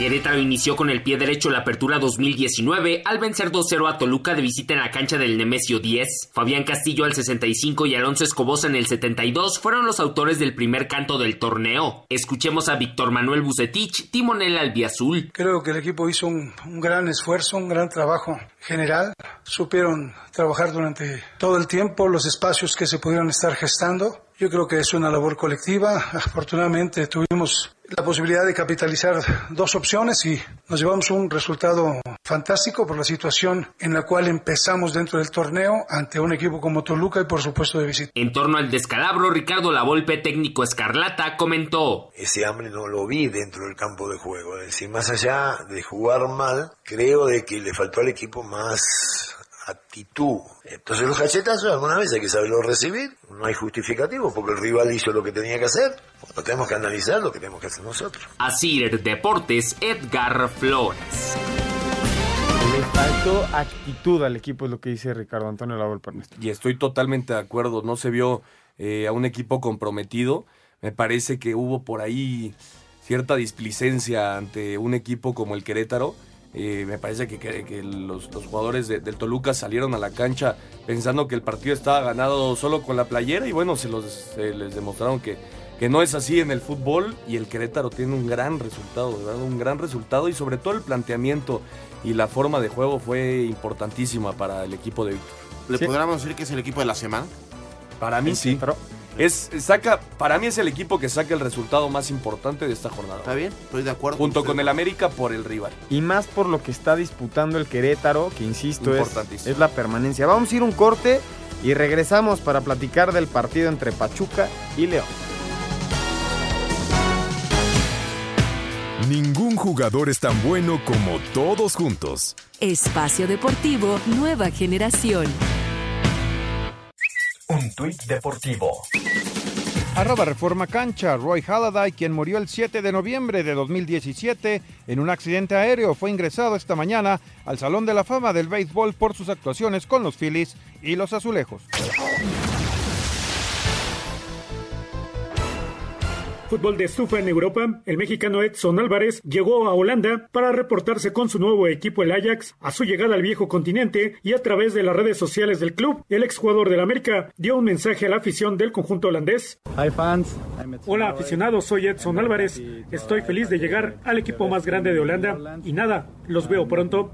Querétaro inició con el pie derecho la apertura 2019 al vencer 2-0 a Toluca de visita en la cancha del Nemesio 10. Fabián Castillo al 65 y Alonso Escobosa en el 72 fueron los autores del primer canto del torneo. Escuchemos a Víctor Manuel Bucetich, timonel albiazul. Creo que el equipo hizo un, un gran esfuerzo, un gran trabajo general. Supieron trabajar durante todo el tiempo los espacios que se pudieron estar gestando. Yo creo que es una labor colectiva. Afortunadamente tuvimos la posibilidad de capitalizar dos opciones y nos llevamos un resultado fantástico por la situación en la cual empezamos dentro del torneo ante un equipo como Toluca y por supuesto de visita. En torno al descalabro, Ricardo Lavolpe, técnico escarlata, comentó. Ese hambre no lo vi dentro del campo de juego. Es decir, más allá de jugar mal, creo de que le faltó al equipo más actitud. Entonces los cachetazos alguna vez hay que saberlo recibir, no hay justificativo porque el rival hizo lo que tenía que hacer, no tenemos que analizar lo que tenemos que hacer nosotros. Así Deportes, Edgar Flores. Le faltó actitud al equipo, es lo que dice Ricardo Antonio Lavolpe. Y estoy totalmente de acuerdo, no se vio eh, a un equipo comprometido, me parece que hubo por ahí cierta displicencia ante un equipo como el Querétaro eh, me parece que, los, jugadores del Toluca salieron a la cancha pensando que el partido estaba ganado solo con la playera y bueno, se, los, les demostraron que, que no es así en el fútbol y el Querétaro tiene un gran resultado, ¿verdad? Un gran resultado y sobre todo el planteamiento y la forma de juego fue importantísima para el equipo de Víctor. ¿Le podríamos decir que es el equipo de la semana? Para mí sí. Pero es, saca, para mí es el equipo que saca el resultado más importante de esta jornada. Está bien, estoy de acuerdo. Junto con el América por el rival. Y más por lo que está disputando el Querétaro, que insisto, es, es la permanencia. Vamos a ir un corte y regresamos para platicar del partido entre Pachuca y León. Ningún jugador es tan bueno como todos juntos. Espacio Deportivo Nueva Generación. Un tuit deportivo. Arroba Reforma Cancha, Roy Halladay, quien murió el 7 de noviembre de 2017 en un accidente aéreo, fue ingresado esta mañana al Salón de la Fama del Béisbol por sus actuaciones con los Phillies y los Azulejos. Fútbol de estufa en Europa, el mexicano Edson Álvarez llegó a Holanda para reportarse con su nuevo equipo el Ajax a su llegada al viejo continente y a través de las redes sociales del club, el exjugador del América dio un mensaje a la afición del conjunto holandés. Hola aficionados, soy Edson Álvarez. Estoy feliz de llegar al equipo más grande de Holanda y nada, Los veo pronto.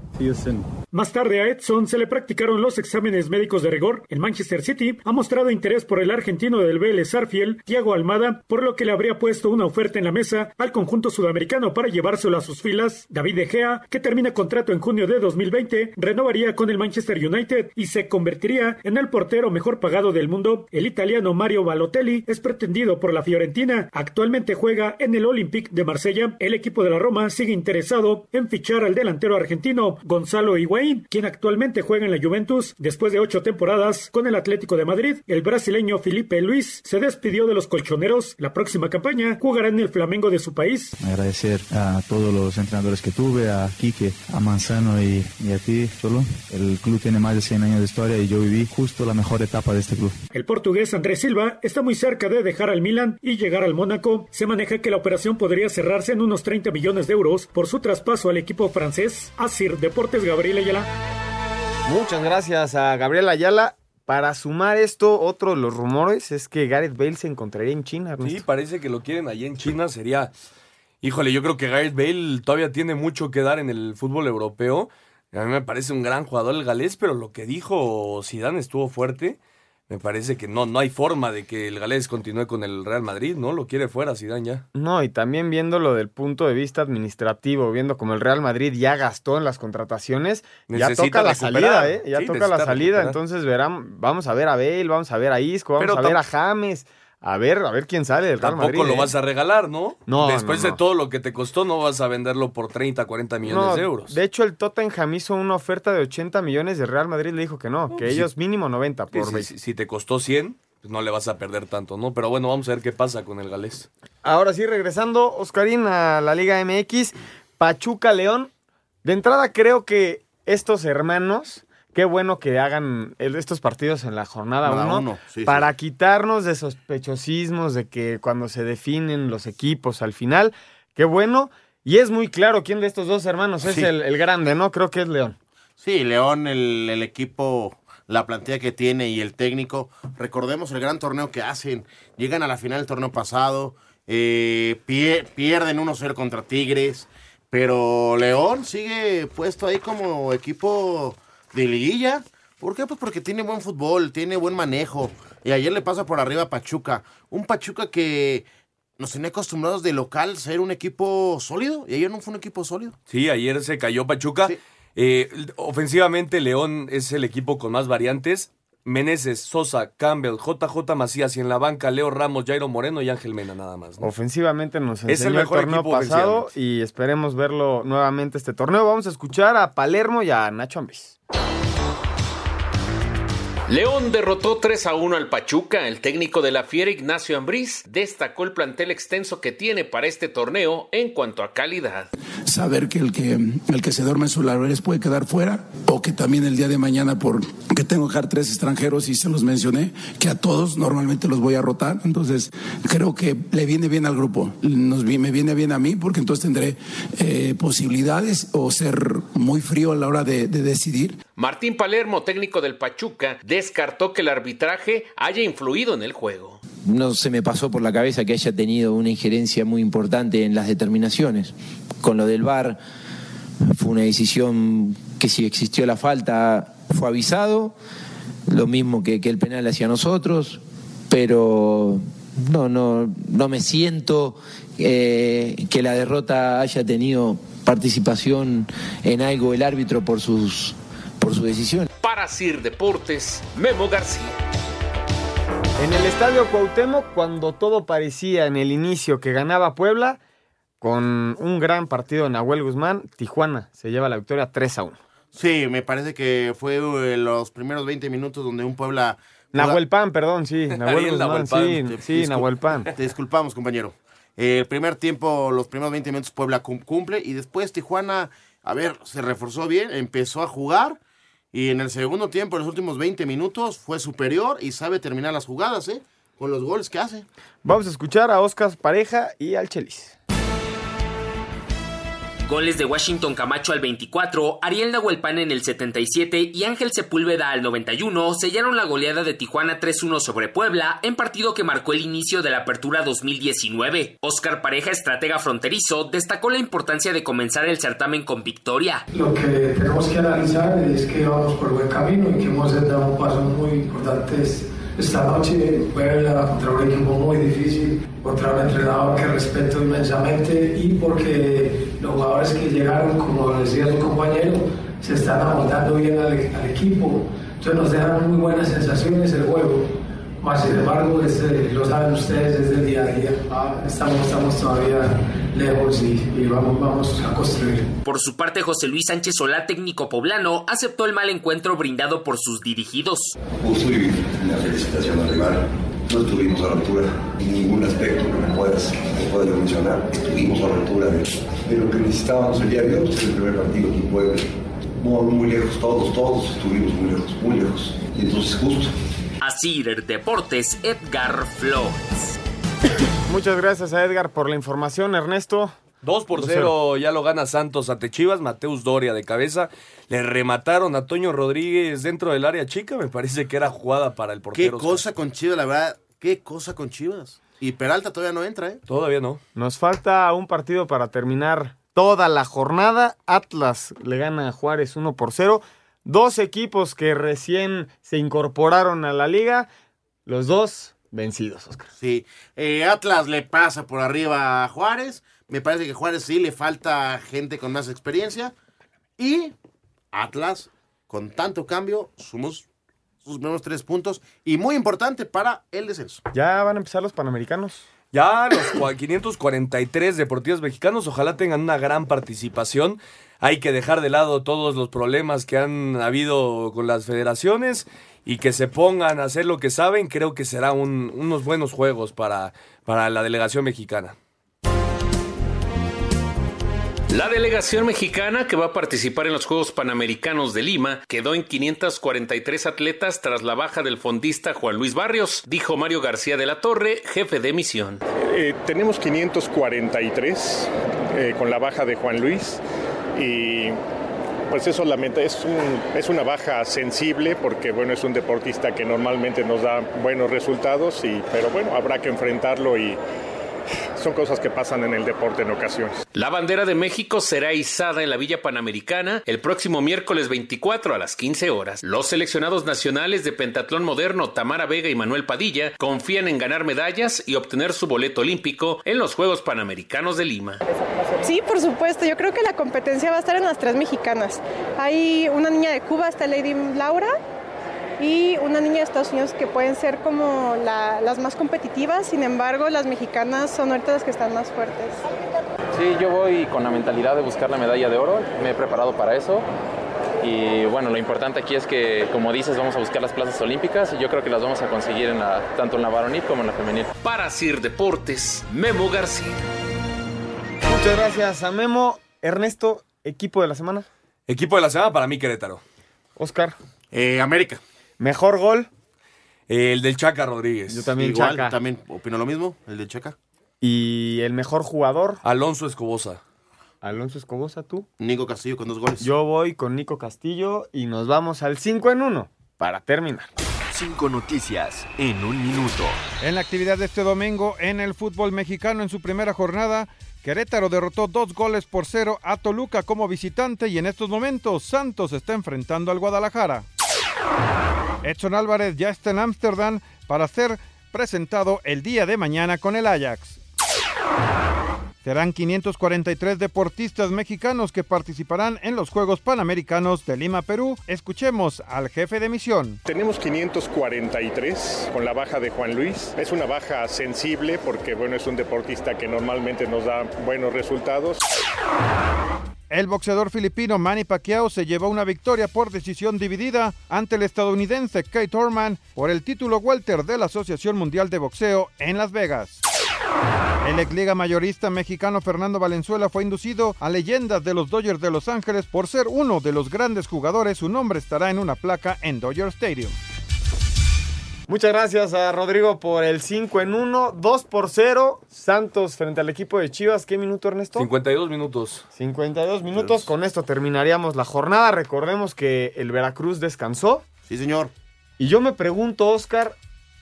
Más tarde a Edson se le practicaron los exámenes médicos de rigor. El Manchester City ha mostrado interés por el argentino del Vélez Sarfield, Thiago Almada, por lo que le habría puesto una oferta en la mesa al conjunto sudamericano para llevárselo a sus filas. David De Gea, que termina contrato en junio de 2020, renovaría con el Manchester United y se convertiría en el portero mejor pagado del mundo. El italiano Mario Balotelli es pretendido por la Fiorentina. Actualmente juega en el Olympique de Marsella. El equipo de la Roma sigue interesado en fichar al delantero argentino Gonzalo Higuaín, quien actualmente juega en la Juventus. Después de ocho temporadas con el Atlético de Madrid, el brasileño Felipe Luis se despidió de los colchoneros. La próxima campaña jugará en el Flamengo de su país. Agradecer a todos los entrenadores que tuve, a Quique, a Manzano y, y a ti, Solo. El club tiene más de 100 años de historia y yo viví justo la mejor etapa de este club. El portugués Andrés Silva está muy cerca de dejar al Milan y llegar al Mónaco. Se maneja que la operación podría cerrarse en unos 30 millones de euros por su traspaso al equipo francés. Asir Deportes Gabriel Ayala. Muchas gracias a Gabriel Ayala. Para sumar esto, otro de los rumores es que Gareth Bale se encontraría en China. Sí, parece que lo quieren allí en China. Sería, híjole, yo creo que Gareth Bale todavía tiene mucho que dar en el fútbol europeo. A mí me parece un gran jugador el galés, pero lo que dijo Zidane estuvo fuerte. Me parece que no, no hay forma de que el galés continúe con el Real Madrid, ¿no? Lo quiere fuera Zidane ya. No, y también viéndolo del punto de vista administrativo, viendo como el Real Madrid ya gastó en las contrataciones, ya toca la recuperar. salida, ¿eh? Ya Sí, toca la salida, recuperar. entonces verán, vamos a ver a Bale, vamos a ver a Isco, vamos Pero a ver a James, a ver, a ver quién sale del Real Tampoco Madrid. lo ¿eh? vas a regalar, ¿no? No, Después no, no. de todo lo que te costó, no vas a venderlo por 30, 40 millones No, de euros. De hecho, el Tottenham hizo una oferta de 80 millones de Real Madrid le dijo que no, que pues ellos mínimo 90 Sí, por si te costó 100, pues no le vas a perder tanto, ¿no? Pero bueno, vamos a ver qué pasa con el galés. Ahora sí, regresando, Oscarín, a la Liga MX, Pachuca León. De entrada, creo que estos hermanos, qué bueno que hagan estos partidos en la jornada Jornada 1 uno, sí, para quitarnos de sospechosismos de que cuando se definen los equipos al final, qué bueno. Y es muy claro quién de estos dos hermanos es Sí. el, el grande, ¿no? Creo que es León. Sí, León, el, el equipo, la plantilla que tiene y el técnico. Recordemos el gran torneo que hacen. Llegan a la final del torneo pasado, eh, pie- pierden 1-0 contra Tigres, pero León sigue puesto ahí como equipo de liguilla. ¿Por qué? Pues porque tiene buen fútbol, tiene buen manejo. Y ayer le pasa por arriba a Pachuca. Un Pachuca que nos tenía acostumbrados de local ser un equipo sólido. Y ayer no fue un equipo sólido. Sí, ayer se cayó Pachuca. Eh, ofensivamente, León es el equipo con más variantes. Meneses, Sosa, Campbell, JJ Macías y en la banca Leo Ramos, Jairo Moreno y Ángel Mena nada más. ¿no? Ofensivamente nos Es el enseñó el, mejor torneo equipo pasado y esperemos verlo nuevamente este torneo. Vamos a escuchar a Palermo y a Nacho Ambriz. León derrotó 3 a 1 al Pachuca. El técnico de la Fiera, Ignacio Ambriz, destacó el plantel extenso que tiene para este torneo en cuanto a calidad. saber que el que el que se duerme en sus laureles puede quedar fuera o que también el día de mañana por que tengo que dejar tres extranjeros y se los mencioné que a todos normalmente los voy a rotar entonces creo que le viene bien al grupo nos me viene bien a mí porque entonces tendré eh, posibilidades o ser muy frío a la hora de decidir Martín Palermo, técnico del Pachuca, descartó que el arbitraje haya influido en el juego. no se me pasó por la cabeza que haya tenido una injerencia muy importante en las determinaciones. Con lo del VAR fue una decisión que si existió la falta fue avisado, lo mismo que, el penal hacia nosotros, pero no, no, no me siento eh, que la derrota haya tenido participación en algo el árbitro por sus, por su decisión. Para Sir Deportes, Memo García. En el estadio Cuauhtémoc, cuando todo parecía en el inicio que ganaba Puebla, con un gran partido de Nahuel Guzmán, Tijuana se lleva la victoria 3 a 1. Sí, me parece que fue eh, los primeros 20 minutos donde un Puebla... Nahuel Pan, perdón, sí, Nahuel Guzmán, Nahuel Pan. sí, Te- sí, discul- Nahuel Pan. Te disculpamos, compañero. Eh, el primer tiempo, los primeros 20 minutos Puebla cum- cumple y después Tijuana, a ver, se reforzó bien, empezó a jugar y en el segundo tiempo, en los últimos 20 minutos, fue superior y sabe terminar las jugadas, ¿eh? Con los goles que hace. Vamos a escuchar a Oscar Pareja y al Chelis. Goles de Washington Camacho al 24, Ariel Nahuelpan en el 77 y Ángel Sepúlveda al 91 sellaron la goleada de Tijuana 3-1 sobre Puebla en partido que marcó el inicio de la apertura 2019. Oscar Pareja, estratega fronterizo, destacó la importancia de comenzar el certamen con victoria. Lo que tenemos que analizar es que vamos por buen camino y que hemos dado pasos muy importantes esta noche Puebla contra un equipo muy difícil, contra un entrenador que respeto inmensamente y porque los jugadores que llegaron, como decía su compañero, se están amoldando bien al, al equipo. Entonces nos dejan muy buenas sensaciones el juego. Más sin embargo, desde, lo saben ustedes desde el día a día. Ah, estamos, estamos todavía lejos y, y, vamos, vamos a construir. Por su parte, José Luis Sánchez Solá, técnico poblano, aceptó el mal encuentro brindado por sus dirigidos. Una felicitación al rival. No estuvimos a la altura en ningún aspecto que me puedas, me puedas mencionar. Estuvimos a la altura de, de, lo que necesitábamos el día de hoy. El primer partido aquí en Puebla. Muy, muy lejos, todos, todos estuvimos muy lejos, muy lejos. Y entonces justo. Asir Deportes, Edgar Flores. Muchas gracias a Edgar por la información, Ernesto. 2 por 0 ya lo gana Santos ante Chivas, Mateus Doria de cabeza. Le remataron a Toño Rodríguez dentro del área chica, me parece que era jugada para el Qué portero. cosa con Chivas, la verdad. Qué cosa con Chivas. Y Peralta todavía no entra, ¿eh? Todavía no. Nos falta un partido para terminar toda la jornada. Atlas le gana a Juárez 1 por 0. Dos equipos que recién se incorporaron a la liga. Los dos vencidos, Oscar. Sí. Eh, Atlas le pasa por arriba a Juárez. Me parece que Juárez sí le falta gente con más experiencia. Y Atlas, con tanto cambio, sumos sus primeros tres puntos. Y muy importante para el descenso. Ya van a empezar los panamericanos. Ya los cua- 543 deportivos mexicanos, ojalá tengan una gran participación. Hay que dejar de lado todos los problemas que han habido con las federaciones y que se pongan a hacer lo que saben. Creo que será un- unos buenos juegos para, para la delegación mexicana. La delegación mexicana que va a participar en los Juegos Panamericanos de Lima quedó en 543 atletas tras la baja del fondista Juan Luis Barrios, dijo Mario García de la Torre, jefe de misión. Eh, tenemos 543 eh, con la baja de Juan Luis y pues eso lamenta, es, un- es una baja sensible porque bueno, es un deportista que normalmente nos da buenos resultados, y, pero bueno, habrá que enfrentarlo y son cosas que pasan en el deporte en ocasiones. La bandera de México será izada en la Villa Panamericana el próximo miércoles 24 a las 15 horas. Los seleccionados nacionales de pentatlón moderno Tamara Vega y Manuel Padilla confían en ganar medallas y obtener su boleto olímpico en los Juegos Panamericanos de Lima. Sí, por supuesto. Yo creo que la competencia va a estar en las tres mexicanas. Hay una niña de Cuba, está Lady Laura, y una niña de Estados Unidos que pueden ser como la- las más competitivas. Sin embargo, las mexicanas son ahorita las que están más fuertes. Sí, yo voy con la mentalidad de buscar la medalla de oro, me he preparado para eso y bueno, lo importante aquí es que, como dices, vamos a buscar las plazas olímpicas y yo creo que las vamos a conseguir en la, tanto en la varonil como en la femenil. Para Sir Deportes, Memo García. Muchas gracias a Memo. Ernesto, equipo de la semana. Equipo de la semana para mí, Querétaro. Oscar. Eh, América. Mejor gol. El del Chaca Rodríguez. Yo también, Igual, Chaca. también opino lo mismo, el de Chaca. Y el mejor jugador. Alonso Escobosa. Alonso Escobosa, tú. Nico Castillo con dos goles. Yo voy con Nico Castillo y nos vamos al 5 en 1 para terminar. Cinco noticias en un minuto. En la actividad de este domingo en el fútbol mexicano en su primera jornada, Querétaro derrotó dos goles por cero a Toluca como visitante y en estos momentos Santos está enfrentando al Guadalajara. Edson Álvarez ya está en Ámsterdam para ser presentado el día de mañana con el Ajax. Serán 543 deportistas mexicanos que participarán en los Juegos Panamericanos de Lima, Perú. Escuchemos al jefe de misión. Tenemos 543 con la baja de Juan Luis. Es una baja sensible porque bueno, es un deportista que normalmente nos da buenos resultados. El boxeador filipino Manny Pacquiao se llevó una victoria por decisión dividida ante el estadounidense Kate Orman por el título welter de la Asociación Mundial de Boxeo en Las Vegas. El ex liga mayorista mexicano Fernando Valenzuela fue inducido a leyendas de los Dodgers de Los Ángeles por ser uno de los grandes jugadores. Su nombre estará en una placa en Dodger Stadium. Muchas gracias a Rodrigo por el 5 en 1, 2 por 0. Santos frente al equipo de Chivas. ¿Qué minuto, Ernesto? 52 minutos. 52 minutos. Con esto terminaríamos la jornada. Recordemos que el Veracruz descansó. Sí, señor. Y yo me pregunto, Oscar,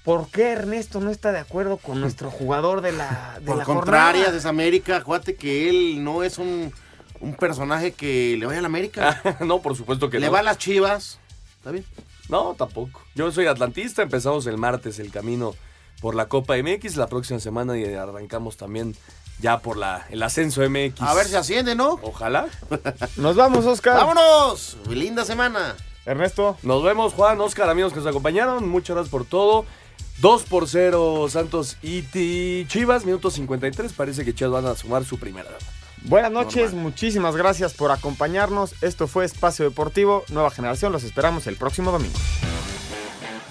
¿por qué Ernesto no está de acuerdo con nuestro jugador de la, de Por la contrarias, jornada? es América. Acuérdate que él no es un, un personaje que le vaya a la América. no, por supuesto que le no. va a las chivas. ¿Está bien? No, tampoco. Yo soy atlantista, empezamos el martes el camino por la Copa MX, la próxima semana y arrancamos también ya por la, el ascenso MX. A ver si asciende, ¿no? Ojalá. Nos vamos, Oscar. ¡Vámonos! Linda semana. Ernesto. Nos vemos, Juan, Oscar, amigos que nos acompañaron. Muchas gracias por todo. 2 por 0 Santos y Chivas, minuto 53. Parece que Chivas van a sumar su primera. Buenas noches, muchísimas gracias por acompañarnos. Esto fue Espacio Deportivo, Nueva Generación. Los esperamos el próximo domingo.